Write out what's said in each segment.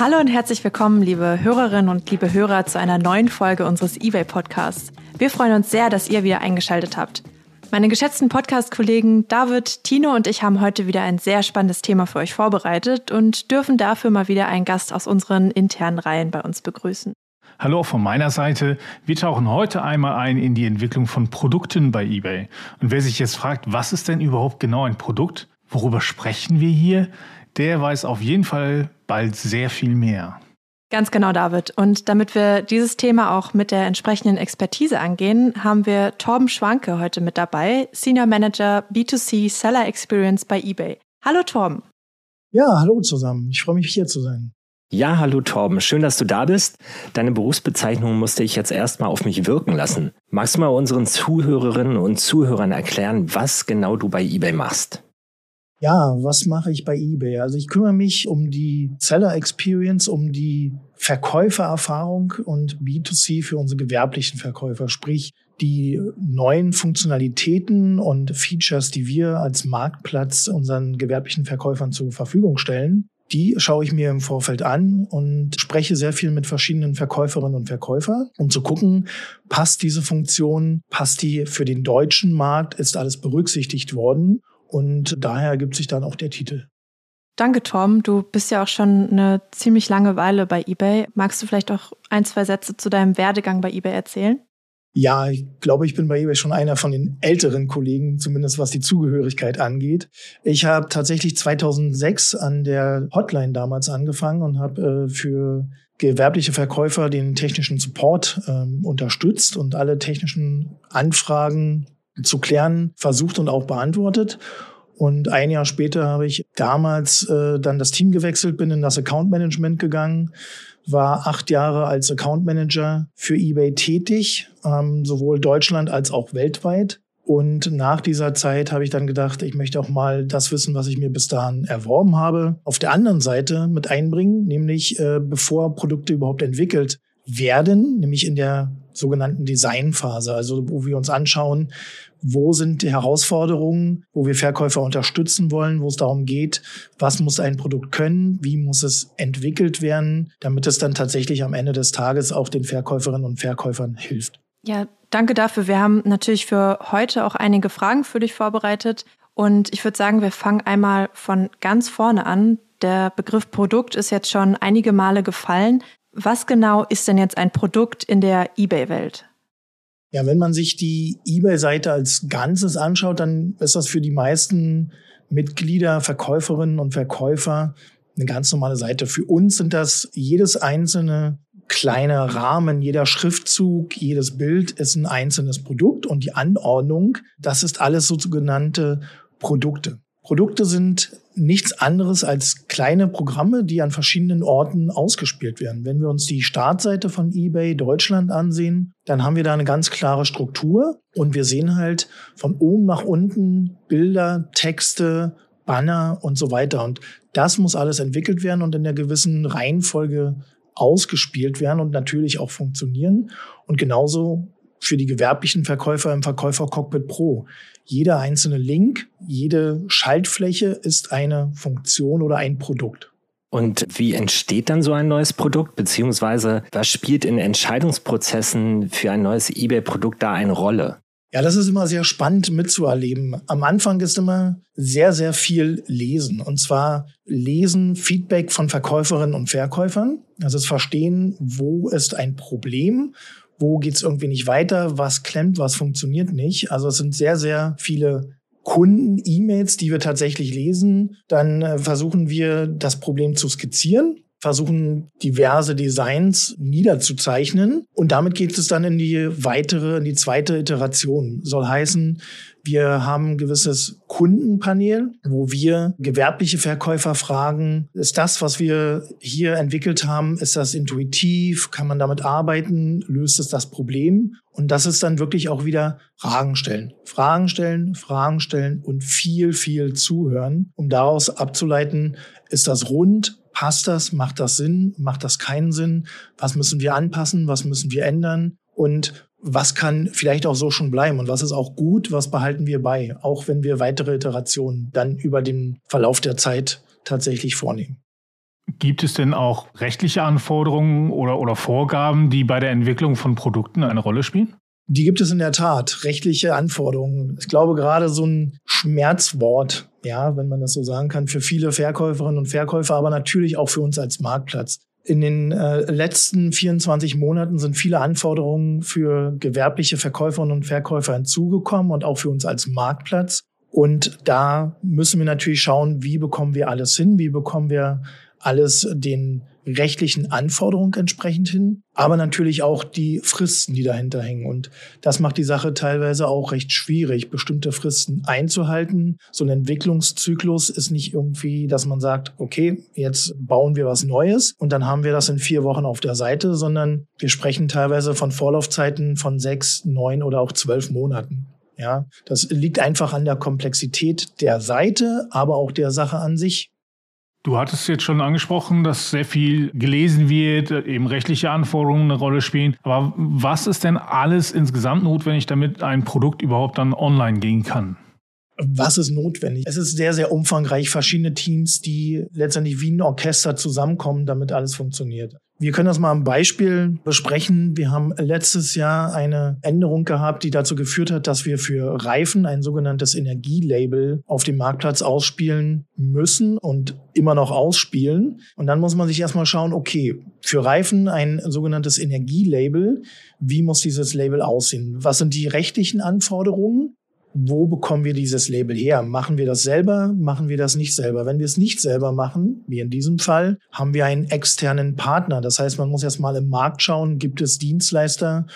Hallo und herzlich willkommen, liebe Hörerinnen und liebe Hörer, zu einer neuen Folge unseres eBay Podcasts. Wir freuen uns sehr, dass ihr wieder eingeschaltet habt. Meine geschätzten Podcast-Kollegen David, Tino und ich haben heute wieder ein sehr spannendes Thema für euch vorbereitet und dürfen dafür mal wieder einen Gast aus unseren internen Reihen bei uns begrüßen. Hallo von meiner Seite. Wir tauchen heute einmal ein in die Entwicklung von Produkten bei eBay. Und wer sich jetzt fragt, was ist denn überhaupt genau ein Produkt? Worüber sprechen wir hier? Der weiß auf jeden Fall bald sehr viel mehr. Ganz genau, David. Und damit wir dieses Thema auch mit der entsprechenden Expertise angehen, haben wir Torben Schwanke heute mit dabei, Senior Manager B2C Seller Experience bei eBay. Hallo Torben. Ja, hallo zusammen. Ich freue mich hier zu sein. Ja, hallo Torben, schön, dass du da bist. Deine Berufsbezeichnung musste ich jetzt erstmal auf mich wirken lassen. Magst du mal unseren Zuhörerinnen und Zuhörern erklären, was genau du bei eBay machst? Ja, was mache ich bei eBay? Also ich kümmere mich um die Seller Experience, um die Verkäufererfahrung und B2C für unsere gewerblichen Verkäufer, sprich die neuen Funktionalitäten und Features, die wir als Marktplatz unseren gewerblichen Verkäufern zur Verfügung stellen, die schaue ich mir im Vorfeld an und spreche sehr viel mit verschiedenen Verkäuferinnen und Verkäufern, um zu gucken, passt diese Funktion, passt die für den deutschen Markt, ist alles berücksichtigt worden und daher ergibt sich dann auch der Titel. Danke, Tom. Du bist ja auch schon eine ziemlich lange Weile bei eBay. Magst du vielleicht auch ein, zwei Sätze zu deinem Werdegang bei eBay erzählen? Ja, ich glaube, ich bin bei eBay schon einer von den älteren Kollegen, zumindest was die Zugehörigkeit angeht. Ich habe tatsächlich 2006 an der Hotline damals angefangen und habe äh, für gewerbliche Verkäufer den technischen Support äh, unterstützt und alle technischen Anfragen zu klären versucht und auch beantwortet. Und ein Jahr später habe ich damals äh, dann das Team gewechselt, bin in das Account Management gegangen war acht Jahre als Account Manager für eBay tätig, ähm, sowohl Deutschland als auch weltweit. Und nach dieser Zeit habe ich dann gedacht, ich möchte auch mal das Wissen, was ich mir bis dahin erworben habe, auf der anderen Seite mit einbringen, nämlich äh, bevor Produkte überhaupt entwickelt werden, nämlich in der sogenannten Designphase, also wo wir uns anschauen, wo sind die Herausforderungen, wo wir Verkäufer unterstützen wollen, wo es darum geht, was muss ein Produkt können, wie muss es entwickelt werden, damit es dann tatsächlich am Ende des Tages auch den Verkäuferinnen und Verkäufern hilft. Ja, danke dafür. Wir haben natürlich für heute auch einige Fragen für dich vorbereitet. Und ich würde sagen, wir fangen einmal von ganz vorne an. Der Begriff Produkt ist jetzt schon einige Male gefallen. Was genau ist denn jetzt ein Produkt in der eBay-Welt? Ja, wenn man sich die eBay-Seite als Ganzes anschaut, dann ist das für die meisten Mitglieder, Verkäuferinnen und Verkäufer eine ganz normale Seite. Für uns sind das jedes einzelne kleine Rahmen, jeder Schriftzug, jedes Bild ist ein einzelnes Produkt und die Anordnung, das ist alles sogenannte Produkte. Produkte sind nichts anderes als kleine Programme, die an verschiedenen Orten ausgespielt werden. Wenn wir uns die Startseite von eBay Deutschland ansehen, dann haben wir da eine ganz klare Struktur und wir sehen halt von oben nach unten Bilder, Texte, Banner und so weiter. Und das muss alles entwickelt werden und in der gewissen Reihenfolge ausgespielt werden und natürlich auch funktionieren. Und genauso für die gewerblichen Verkäufer im Verkäufer Cockpit Pro. Jeder einzelne Link, jede Schaltfläche ist eine Funktion oder ein Produkt. Und wie entsteht dann so ein neues Produkt, beziehungsweise was spielt in Entscheidungsprozessen für ein neues eBay-Produkt da eine Rolle? Ja, das ist immer sehr spannend mitzuerleben. Am Anfang ist immer sehr, sehr viel Lesen. Und zwar lesen Feedback von Verkäuferinnen und Verkäufern. Also das Verstehen, wo ist ein Problem wo geht's irgendwie nicht weiter, was klemmt, was funktioniert nicht. Also es sind sehr, sehr viele Kunden-E-Mails, die wir tatsächlich lesen. Dann äh, versuchen wir das Problem zu skizzieren versuchen diverse Designs niederzuzeichnen und damit geht es dann in die weitere, in die zweite Iteration. Soll heißen, wir haben ein gewisses Kundenpanel, wo wir gewerbliche Verkäufer fragen, ist das, was wir hier entwickelt haben, ist das intuitiv? Kann man damit arbeiten? Löst es das Problem? Und das ist dann wirklich auch wieder Fragen stellen. Fragen stellen, Fragen stellen und viel, viel zuhören, um daraus abzuleiten, ist das rund? Passt das? Macht das Sinn? Macht das keinen Sinn? Was müssen wir anpassen? Was müssen wir ändern? Und was kann vielleicht auch so schon bleiben und was ist auch gut, was behalten wir bei, auch wenn wir weitere Iterationen dann über den Verlauf der Zeit tatsächlich vornehmen. Gibt es denn auch rechtliche Anforderungen oder, oder Vorgaben, die bei der Entwicklung von Produkten eine Rolle spielen? Die gibt es in der Tat, rechtliche Anforderungen. Ich glaube, gerade so ein Schmerzwort, ja, wenn man das so sagen kann, für viele Verkäuferinnen und Verkäufer, aber natürlich auch für uns als Marktplatz. In den äh, letzten 24 Monaten sind viele Anforderungen für gewerbliche Verkäuferinnen und Verkäufer hinzugekommen und auch für uns als Marktplatz. Und da müssen wir natürlich schauen, wie bekommen wir alles hin, wie bekommen wir alles den rechtlichen Anforderungen entsprechend hin, aber natürlich auch die Fristen, die dahinter hängen. Und das macht die Sache teilweise auch recht schwierig, bestimmte Fristen einzuhalten. So ein Entwicklungszyklus ist nicht irgendwie, dass man sagt, okay, jetzt bauen wir was Neues und dann haben wir das in vier Wochen auf der Seite, sondern wir sprechen teilweise von Vorlaufzeiten von sechs, neun oder auch zwölf Monaten. Ja, das liegt einfach an der Komplexität der Seite, aber auch der Sache an sich. Du hattest jetzt schon angesprochen, dass sehr viel gelesen wird, eben rechtliche Anforderungen eine Rolle spielen. Aber was ist denn alles insgesamt notwendig, damit ein Produkt überhaupt dann online gehen kann? Was ist notwendig? Es ist sehr, sehr umfangreich, verschiedene Teams, die letztendlich wie ein Orchester zusammenkommen, damit alles funktioniert. Wir können das mal am Beispiel besprechen. Wir haben letztes Jahr eine Änderung gehabt, die dazu geführt hat, dass wir für Reifen ein sogenanntes Energielabel auf dem Marktplatz ausspielen müssen und immer noch ausspielen. Und dann muss man sich erstmal schauen, okay, für Reifen ein sogenanntes Energielabel. Wie muss dieses Label aussehen? Was sind die rechtlichen Anforderungen? Wo bekommen wir dieses Label her? Machen wir das selber? Machen wir das nicht selber? Wenn wir es nicht selber machen, wie in diesem Fall, haben wir einen externen Partner. Das heißt, man muss erst mal im Markt schauen, gibt es Dienstleister,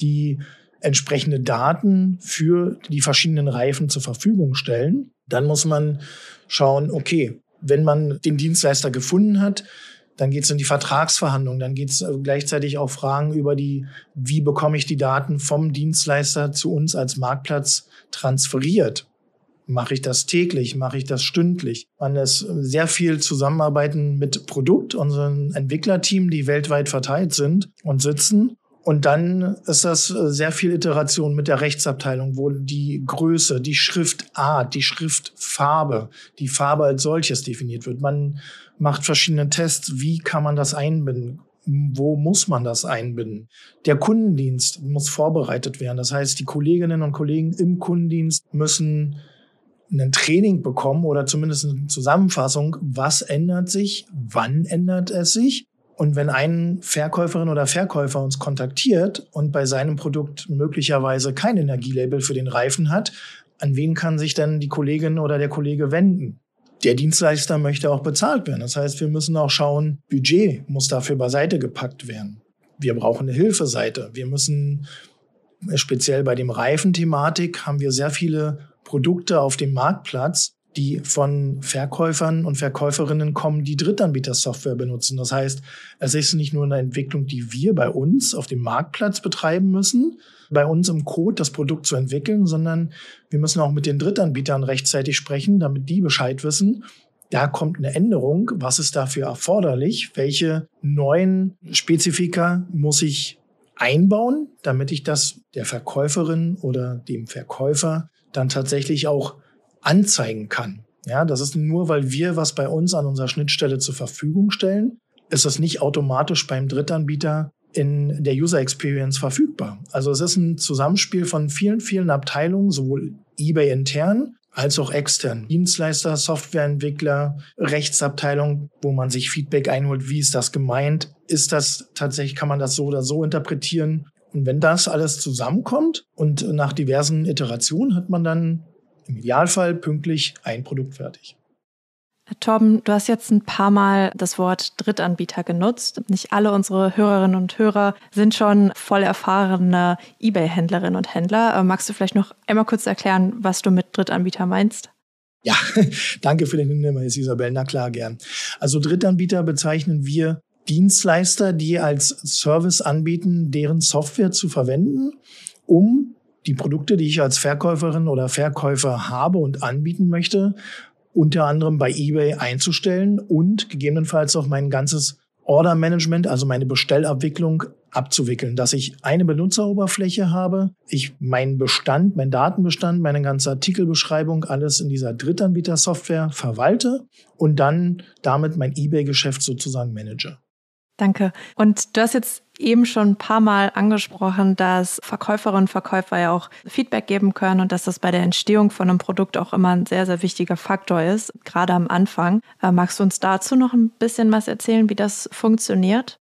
die entsprechende Daten für die verschiedenen Reifen zur Verfügung stellen. Dann muss man schauen, okay, wenn man den Dienstleister gefunden hat, dann geht es in die Vertragsverhandlungen, dann geht es äh, gleichzeitig auch Fragen über die, wie bekomme ich die Daten vom Dienstleister zu uns als Marktplatz transferiert. Mache ich das täglich? Mache ich das stündlich? Man ist sehr viel zusammenarbeiten mit Produkt, unseren Entwicklerteam, die weltweit verteilt sind und sitzen. Und dann ist das äh, sehr viel Iteration mit der Rechtsabteilung, wo die Größe, die Schriftart, die Schriftfarbe, die Farbe als solches definiert wird. Man macht verschiedene Tests. Wie kann man das einbinden? Wo muss man das einbinden? Der Kundendienst muss vorbereitet werden. Das heißt, die Kolleginnen und Kollegen im Kundendienst müssen ein Training bekommen oder zumindest eine Zusammenfassung. Was ändert sich? Wann ändert es sich? Und wenn ein Verkäuferin oder Verkäufer uns kontaktiert und bei seinem Produkt möglicherweise kein Energielabel für den Reifen hat, an wen kann sich denn die Kollegin oder der Kollege wenden? der Dienstleister möchte auch bezahlt werden. Das heißt, wir müssen auch schauen, Budget muss dafür beiseite gepackt werden. Wir brauchen eine Hilfeseite. Wir müssen speziell bei dem Reifenthematik haben wir sehr viele Produkte auf dem Marktplatz, die von Verkäufern und Verkäuferinnen kommen, die Drittanbieter-Software benutzen. Das heißt, es ist nicht nur eine Entwicklung, die wir bei uns auf dem Marktplatz betreiben müssen, bei uns im Code das Produkt zu entwickeln, sondern wir müssen auch mit den Drittanbietern rechtzeitig sprechen, damit die Bescheid wissen. Da kommt eine Änderung. Was ist dafür erforderlich? Welche neuen Spezifika muss ich einbauen, damit ich das der Verkäuferin oder dem Verkäufer dann tatsächlich auch anzeigen kann. Ja, das ist nur, weil wir was bei uns an unserer Schnittstelle zur Verfügung stellen, ist das nicht automatisch beim Drittanbieter in der User Experience verfügbar. Also es ist ein Zusammenspiel von vielen, vielen Abteilungen, sowohl eBay intern als auch extern. Dienstleister, Softwareentwickler, Rechtsabteilung, wo man sich Feedback einholt, wie ist das gemeint? Ist das tatsächlich, kann man das so oder so interpretieren? Und wenn das alles zusammenkommt und nach diversen Iterationen hat man dann im Idealfall pünktlich ein Produkt fertig. Torben, du hast jetzt ein paar Mal das Wort Drittanbieter genutzt. Nicht alle unsere Hörerinnen und Hörer sind schon voll erfahrene eBay-Händlerinnen und Händler. Äh, magst du vielleicht noch einmal kurz erklären, was du mit Drittanbieter meinst? Ja, danke für den Hinweis, Isabel. Na klar, gern. Also Drittanbieter bezeichnen wir Dienstleister, die als Service anbieten, deren Software zu verwenden, um die Produkte, die ich als Verkäuferin oder Verkäufer habe und anbieten möchte, unter anderem bei eBay einzustellen und gegebenenfalls auch mein ganzes Order Management, also meine Bestellabwicklung abzuwickeln, dass ich eine Benutzeroberfläche habe, ich meinen Bestand, meinen Datenbestand, meine ganze Artikelbeschreibung, alles in dieser Drittanbieter-Software verwalte und dann damit mein eBay-Geschäft sozusagen manage. Danke. Und du hast jetzt eben schon ein paar Mal angesprochen, dass Verkäuferinnen und Verkäufer ja auch Feedback geben können und dass das bei der Entstehung von einem Produkt auch immer ein sehr, sehr wichtiger Faktor ist, gerade am Anfang. Äh, magst du uns dazu noch ein bisschen was erzählen, wie das funktioniert?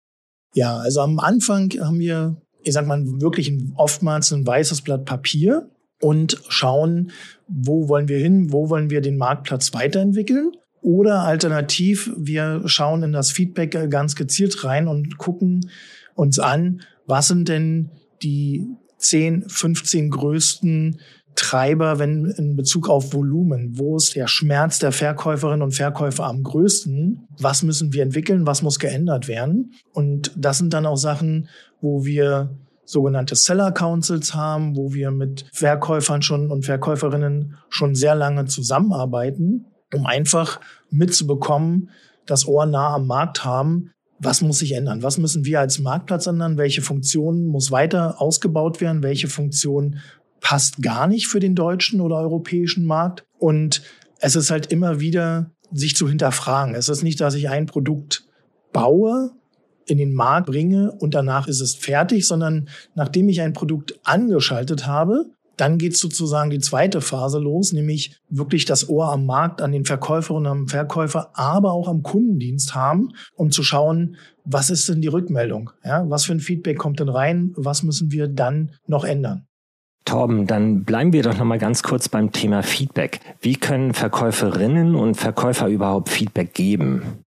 Ja, also am Anfang haben wir, ich sag mal, wirklich oftmals ein weißes Blatt Papier und schauen, wo wollen wir hin, wo wollen wir den Marktplatz weiterentwickeln oder alternativ, wir schauen in das Feedback ganz gezielt rein und gucken uns an, was sind denn die 10, 15 größten Treiber, wenn in Bezug auf Volumen, wo ist der Schmerz der Verkäuferinnen und Verkäufer am größten? Was müssen wir entwickeln? Was muss geändert werden? Und das sind dann auch Sachen, wo wir sogenannte Seller Councils haben, wo wir mit Verkäufern schon und Verkäuferinnen schon sehr lange zusammenarbeiten um einfach mitzubekommen, das Ohr nah am Markt haben. Was muss sich ändern? Was müssen wir als Marktplatz ändern? Welche Funktion muss weiter ausgebaut werden? Welche Funktion passt gar nicht für den deutschen oder europäischen Markt? Und es ist halt immer wieder sich zu hinterfragen. Es ist nicht, dass ich ein Produkt baue, in den Markt bringe und danach ist es fertig, sondern nachdem ich ein Produkt angeschaltet habe, dann geht sozusagen die zweite Phase los, nämlich wirklich das Ohr am Markt, an den Verkäuferinnen, am Verkäufer, aber auch am Kundendienst haben, um zu schauen, was ist denn die Rückmeldung? Ja, was für ein Feedback kommt denn rein? Was müssen wir dann noch ändern? Torben, dann bleiben wir doch noch mal ganz kurz beim Thema Feedback. Wie können Verkäuferinnen und Verkäufer überhaupt Feedback geben?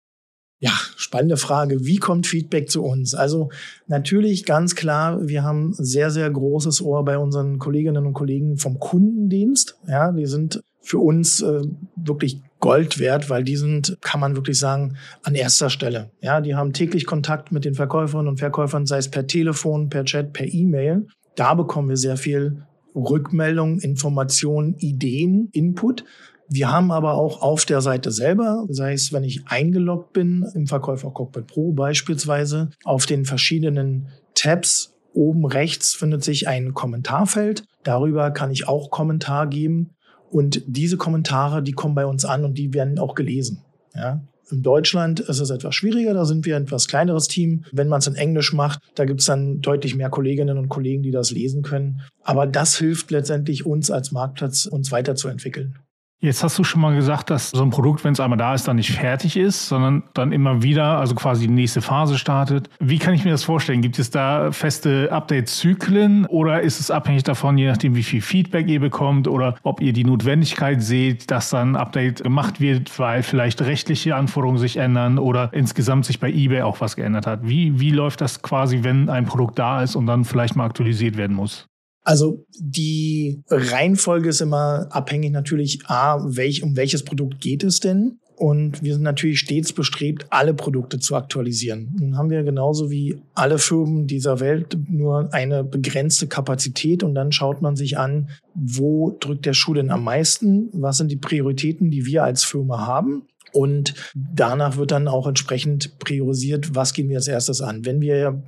Ja, spannende Frage. Wie kommt Feedback zu uns? Also natürlich ganz klar, wir haben sehr, sehr großes Ohr bei unseren Kolleginnen und Kollegen vom Kundendienst. Ja, die sind für uns äh, wirklich Gold wert, weil die sind, kann man wirklich sagen, an erster Stelle. Ja, die haben täglich Kontakt mit den Verkäuferinnen und Verkäufern, sei es per Telefon, per Chat, per E-Mail. Da bekommen wir sehr viel Rückmeldung, Informationen, Ideen, Input. Wir haben aber auch auf der Seite selber, sei es, wenn ich eingeloggt bin, im Verkäufer Cockpit Pro beispielsweise, auf den verschiedenen Tabs oben rechts findet sich ein Kommentarfeld. Darüber kann ich auch Kommentar geben. Und diese Kommentare, die kommen bei uns an und die werden auch gelesen. Ja? In Deutschland ist es etwas schwieriger, da sind wir ein etwas kleineres Team. Wenn man es in Englisch macht, da gibt es dann deutlich mehr Kolleginnen und Kollegen, die das lesen können. Aber das hilft letztendlich uns als Marktplatz, uns weiterzuentwickeln. Jetzt hast du schon mal gesagt, dass so ein Produkt, wenn es einmal da ist, dann nicht fertig ist, sondern dann immer wieder, also quasi die nächste Phase startet. Wie kann ich mir das vorstellen? Gibt es da feste Update-Zyklen oder ist es abhängig davon, je nachdem, wie viel Feedback ihr bekommt oder ob ihr die Notwendigkeit seht, dass dann ein Update gemacht wird, weil vielleicht rechtliche Anforderungen sich ändern oder insgesamt sich bei eBay auch was geändert hat? Wie, wie läuft das quasi, wenn ein Produkt da ist und dann vielleicht mal aktualisiert werden muss? Also die Reihenfolge ist immer abhängig natürlich, a, welch, um welches Produkt geht es denn? Und wir sind natürlich stets bestrebt, alle Produkte zu aktualisieren. Nun haben wir genauso wie alle Firmen dieser Welt nur eine begrenzte Kapazität und dann schaut man sich an, wo drückt der Schuh denn am meisten? Was sind die Prioritäten, die wir als Firma haben? Und danach wird dann auch entsprechend priorisiert, was gehen wir als erstes an. Wenn wir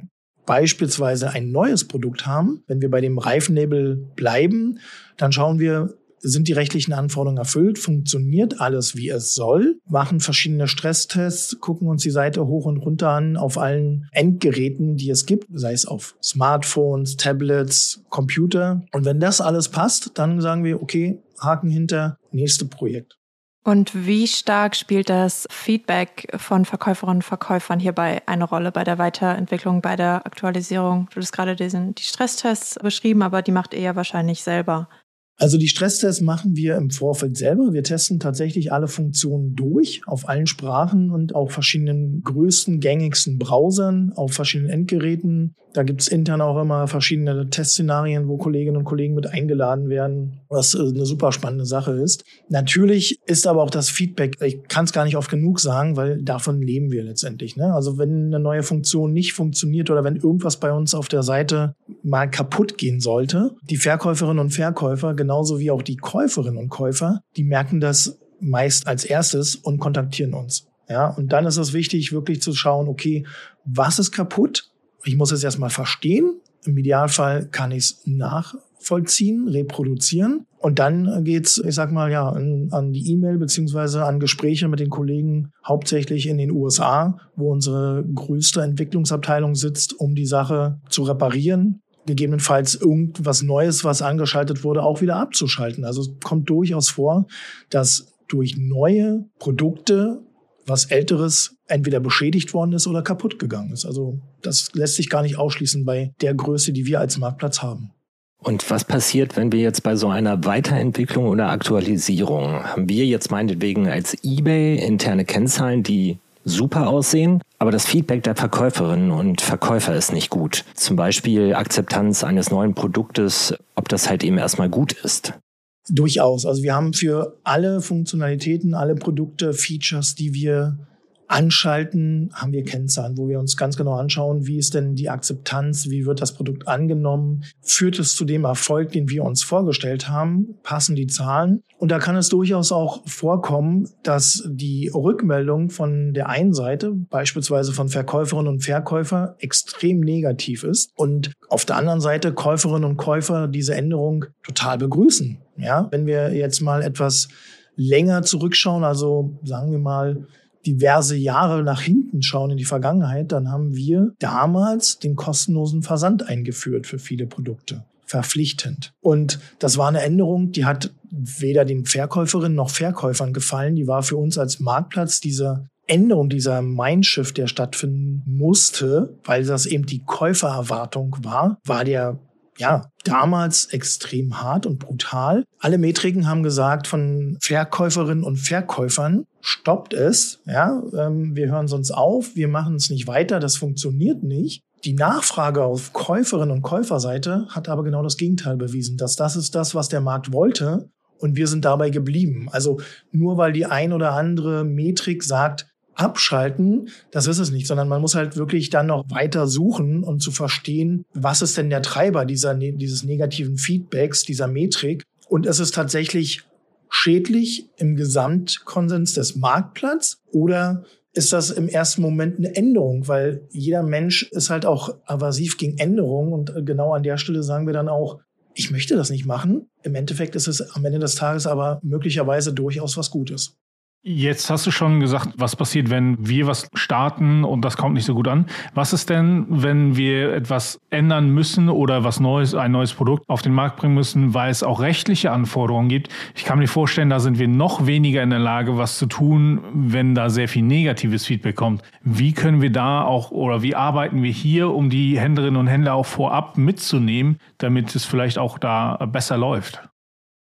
beispielsweise ein neues Produkt haben, wenn wir bei dem Reifennebel bleiben, dann schauen wir, sind die rechtlichen Anforderungen erfüllt? Funktioniert alles, wie es soll? Machen verschiedene Stresstests, gucken uns die Seite hoch und runter an auf allen Endgeräten, die es gibt, sei es auf Smartphones, Tablets, Computer. Und wenn das alles passt, dann sagen wir, okay, Haken hinter, nächste Projekt. Und wie stark spielt das Feedback von Verkäuferinnen und Verkäufern hierbei eine Rolle bei der Weiterentwicklung, bei der Aktualisierung? Du hast gerade diesen, die Stresstests beschrieben, aber die macht ihr ja wahrscheinlich selber. Also die Stresstests machen wir im Vorfeld selber. Wir testen tatsächlich alle Funktionen durch auf allen Sprachen und auch verschiedenen größten, gängigsten Browsern, auf verschiedenen Endgeräten. Da gibt's intern auch immer verschiedene Testszenarien, wo Kolleginnen und Kollegen mit eingeladen werden, was äh, eine super spannende Sache ist. Natürlich ist aber auch das Feedback, ich kann es gar nicht oft genug sagen, weil davon leben wir letztendlich. Ne? Also wenn eine neue Funktion nicht funktioniert oder wenn irgendwas bei uns auf der Seite mal kaputt gehen sollte, die Verkäuferinnen und Verkäufer genau genauso wie auch die Käuferinnen und Käufer, die merken das meist als erstes und kontaktieren uns. Ja, und dann ist es wichtig, wirklich zu schauen, okay, was ist kaputt? ich muss es erstmal verstehen. Im Idealfall kann ich es nachvollziehen, reproduzieren. Und dann geht's, ich sag mal, ja, an, an die E-Mail beziehungsweise an Gespräche mit den Kollegen, hauptsächlich in den USA, wo unsere größte Entwicklungsabteilung sitzt, um die Sache zu reparieren, gegebenenfalls irgendwas Neues, was angeschaltet wurde, auch wieder abzuschalten. Also es kommt durchaus vor, dass durch neue Produkte was Älteres entweder beschädigt worden ist oder kaputt gegangen ist. Also das lässt sich gar nicht ausschließen bei der Größe, die wir als Marktplatz haben. Und was passiert, wenn wir jetzt bei so einer Weiterentwicklung oder Aktualisierung haben wir jetzt meinetwegen als eBay interne Kennzahlen, die super aussehen, aber das Feedback der Verkäuferinnen und Verkäufer ist nicht gut. Zum Beispiel Akzeptanz eines neuen Produktes, ob das halt eben erstmal gut ist. Durchaus. Also wir haben für alle Funktionalitäten, alle Produkte, Features, die wir anschalten, haben wir Kennzahlen, wo wir uns ganz genau anschauen, wie ist denn die Akzeptanz, wie wird das Produkt angenommen, führt es zu dem Erfolg, den wir uns vorgestellt haben, passen die Zahlen. Und da kann es durchaus auch vorkommen, dass die Rückmeldung von der einen Seite, beispielsweise von Verkäuferinnen und Verkäufer, extrem negativ ist und auf der anderen Seite Käuferinnen und Käufer diese Änderung total begrüßen. Ja, wenn wir jetzt mal etwas länger zurückschauen, also sagen wir mal diverse Jahre nach hinten schauen in die Vergangenheit, dann haben wir damals den kostenlosen Versand eingeführt für viele Produkte. Verpflichtend. Und das war eine Änderung, die hat weder den Verkäuferinnen noch Verkäufern gefallen. Die war für uns als Marktplatz diese Änderung, dieser Mindshift, der stattfinden musste, weil das eben die Käufererwartung war, war der ja, damals extrem hart und brutal. Alle Metriken haben gesagt von Verkäuferinnen und Verkäufern, stoppt es, ja, ähm, wir hören sonst auf, wir machen es nicht weiter, das funktioniert nicht. Die Nachfrage auf Käuferinnen und Käuferseite hat aber genau das Gegenteil bewiesen, dass das ist das, was der Markt wollte und wir sind dabei geblieben. Also nur weil die ein oder andere Metrik sagt, abschalten, das ist es nicht, sondern man muss halt wirklich dann noch weiter suchen und zu verstehen, was ist denn der Treiber dieser, ne, dieses negativen Feedbacks, dieser Metrik. Und es ist tatsächlich schädlich im Gesamtkonsens des Marktplatz oder ist das im ersten Moment eine Änderung, weil jeder Mensch ist halt auch avasiv gegen Änderungen und genau an der Stelle sagen wir dann auch, ich möchte das nicht machen. Im Endeffekt ist es am Ende des Tages aber möglicherweise durchaus was Gutes. Jetzt hast du schon gesagt, was passiert, wenn wir was starten und das kommt nicht so gut an. Was ist denn, wenn wir etwas ändern müssen oder was Neues, ein neues Produkt auf den Markt bringen müssen, weil es auch rechtliche Anforderungen gibt? Ich kann mir vorstellen, da sind wir noch weniger in der Lage, was zu tun, wenn da sehr viel negatives Feedback kommt. Wie können wir da auch oder wie arbeiten wir hier, um die Händlerinnen und Händler auch vorab mitzunehmen, damit es vielleicht auch da besser läuft?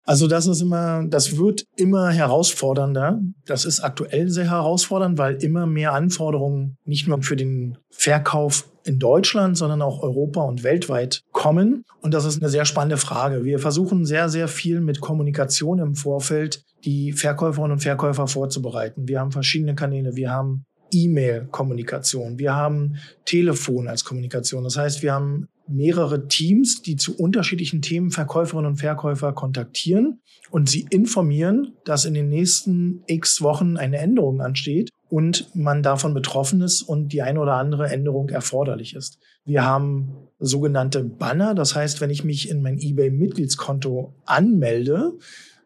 Also das ist immer, das wird immer herausfordernder. Das ist aktuell sehr herausfordernd, weil immer mehr Anforderungen nicht nur für den Verkauf in Deutschland, sondern auch Europa und weltweit kommen. Und das ist eine sehr spannende Frage. Wir versuchen sehr, sehr viel mit Kommunikation im Vorfeld die Verkäuferinnen und Verkäufer vorzubereiten. Wir haben verschiedene Kanäle. Wir haben E-Mail-Kommunikation. Wir haben Telefon als Kommunikation. Das heißt, wir haben mehrere Teams, die zu unterschiedlichen Themen Verkäuferinnen und Verkäufer kontaktieren und sie informieren, dass in den nächsten x Wochen eine Änderung ansteht und man davon betroffen ist und die eine oder andere Änderung erforderlich ist. Wir haben sogenannte Banner, das heißt, wenn ich mich in mein eBay-Mitgliedskonto anmelde,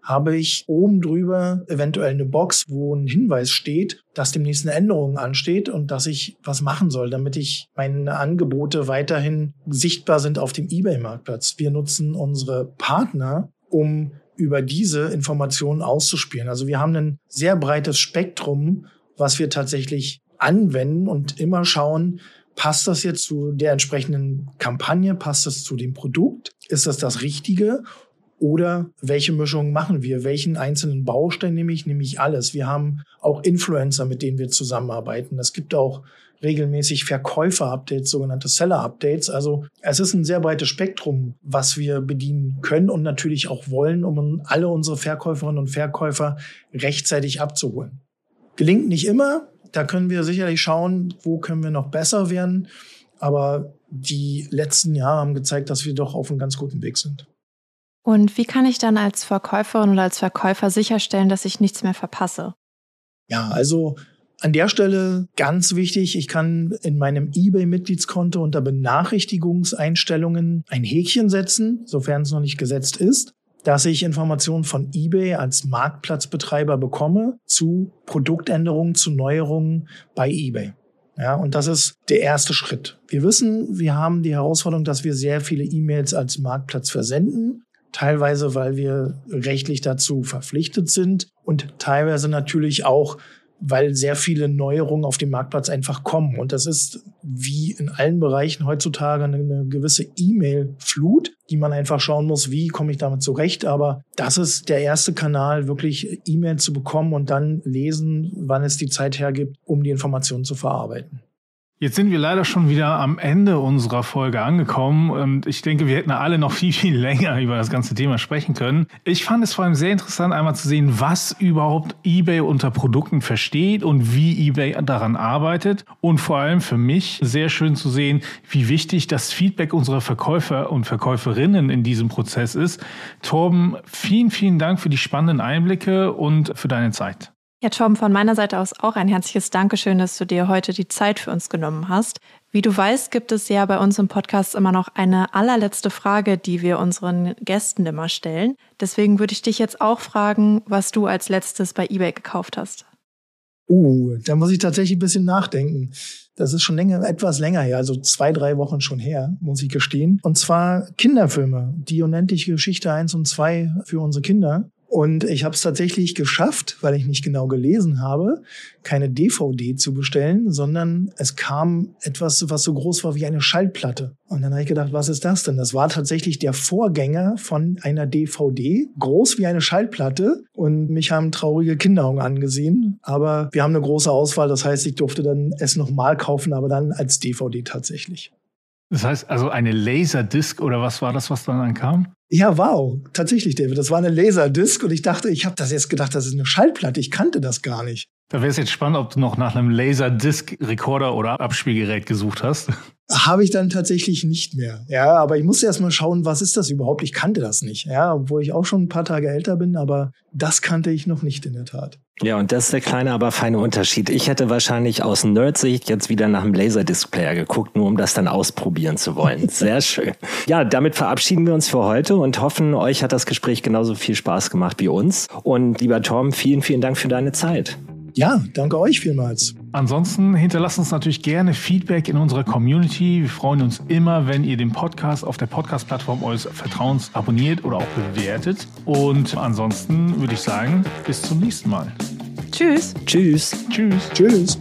habe ich oben drüber eventuell eine Box, wo ein Hinweis steht, dass demnächst eine Änderung ansteht und dass ich was machen soll, damit ich meine Angebote weiterhin sichtbar sind auf dem eBay-Marktplatz. Wir nutzen unsere Partner, um über diese Informationen auszuspielen. Also wir haben ein sehr breites Spektrum, was wir tatsächlich anwenden und immer schauen, passt das jetzt zu der entsprechenden Kampagne, passt das zu dem Produkt, ist das das Richtige oder welche Mischung machen wir? Welchen einzelnen Baustein nehme ich? Nehme ich alles. Wir haben auch Influencer, mit denen wir zusammenarbeiten. Es gibt auch regelmäßig Verkäufer-Updates, sogenannte Seller-Updates. Also es ist ein sehr breites Spektrum, was wir bedienen können und natürlich auch wollen, um alle unsere Verkäuferinnen und Verkäufer rechtzeitig abzuholen. Gelingt nicht immer. Da können wir sicherlich schauen, wo können wir noch besser werden. Aber die letzten Jahre haben gezeigt, dass wir doch auf einem ganz guten Weg sind. Und wie kann ich dann als Verkäuferin oder als Verkäufer sicherstellen, dass ich nichts mehr verpasse? Ja, also An der Stelle ganz wichtig, ich kann in meinem eBay-Mitgliedskonto unter Benachrichtigungseinstellungen ein Häkchen setzen, sofern es noch nicht gesetzt ist, dass ich Informationen von eBay als Marktplatzbetreiber bekomme zu Produktänderungen, zu Neuerungen bei eBay. Ja, und das ist der erste Schritt. Wir wissen, wir haben die Herausforderung, dass wir sehr viele E-Mails als Marktplatz versenden. Teilweise, weil wir rechtlich dazu verpflichtet sind und teilweise natürlich auch, weil sehr viele Neuerungen auf dem Marktplatz einfach kommen. Und das ist wie in allen Bereichen heutzutage eine, gewisse E-Mail-Flut, die man einfach schauen muss, wie komme ich damit zurecht. Aber das ist der erste Kanal, wirklich E-Mail zu bekommen und dann lesen, wann es die Zeit hergibt, um die Informationen zu verarbeiten. Jetzt sind wir leider schon wieder am Ende unserer Folge angekommen und ich denke, wir hätten alle noch viel, viel länger über das ganze Thema sprechen können. Ich fand es vor allem sehr interessant, einmal zu sehen, was überhaupt eBay unter Produkten versteht und wie eBay daran arbeitet und vor allem für mich sehr schön zu sehen, wie wichtig das Feedback unserer Verkäufer und Verkäuferinnen in diesem Prozess ist. Torben, vielen, vielen Dank für die spannenden Einblicke und für deine Zeit. Ja, Tom, von meiner Seite aus auch ein herzliches Dankeschön, dass du dir heute die Zeit für uns genommen hast. Wie du weißt, gibt es ja bei uns im Podcast immer noch eine allerletzte Frage, die wir unseren Gästen immer stellen. Deswegen würde ich dich jetzt auch fragen, was du als letztes bei eBay gekauft hast. Uh, da muss ich tatsächlich ein bisschen nachdenken. Das ist schon länger, etwas länger her, also zwei, drei Wochen schon her, muss ich gestehen. Und zwar Kinderfilme, die unendliche Geschichte eins und zwei für unsere Kinder. Und ich habe es tatsächlich geschafft, weil ich nicht genau gelesen habe, keine DVD zu bestellen, sondern es kam etwas, was so groß war wie eine Schallplatte. Und dann habe ich gedacht, was ist das denn? Das war tatsächlich der Vorgänger von einer DVD, groß wie eine Schallplatte. Und mich haben traurige Kinderaugen angesehen. Aber wir haben eine große Auswahl. Das heißt, ich durfte dann es nochmal kaufen, aber dann als DVD tatsächlich. Das heißt also eine Laserdisc oder was war das, was dann ankam? Ja, wow, tatsächlich, David. Das war eine Laserdisc und ich dachte, ich habe das jetzt gedacht, das ist eine Schallplatte. Ich kannte das gar nicht. Da wäre es jetzt spannend, ob du noch nach einem Laserdisc-Rekorder oder Abspielgerät gesucht hast. Habe ich dann tatsächlich nicht mehr. Ja, aber ich musste erst mal schauen, was ist das überhaupt? Ich kannte das nicht. Ja, obwohl ich auch schon ein paar Tage älter bin, aber das kannte ich noch nicht in der Tat. Ja, und das ist der kleine, aber feine Unterschied. Ich hätte wahrscheinlich aus Nerdsicht jetzt wieder nach einem Laserdisc-Player geguckt, nur um das dann ausprobieren zu wollen. Sehr schön. Ja, damit verabschieden wir uns für heute und hoffen, euch hat das Gespräch genauso viel Spaß gemacht wie uns. Und lieber Tom, vielen, vielen Dank für deine Zeit. Ja, danke euch vielmals. Ansonsten hinterlasst uns natürlich gerne Feedback in unserer Community. Wir freuen uns immer, wenn ihr den Podcast auf der Podcast-Plattform eures Vertrauens abonniert oder auch bewertet. Und ansonsten würde ich sagen, bis zum nächsten Mal. Tschüss. Tschüss. Tschüss. Tschüss.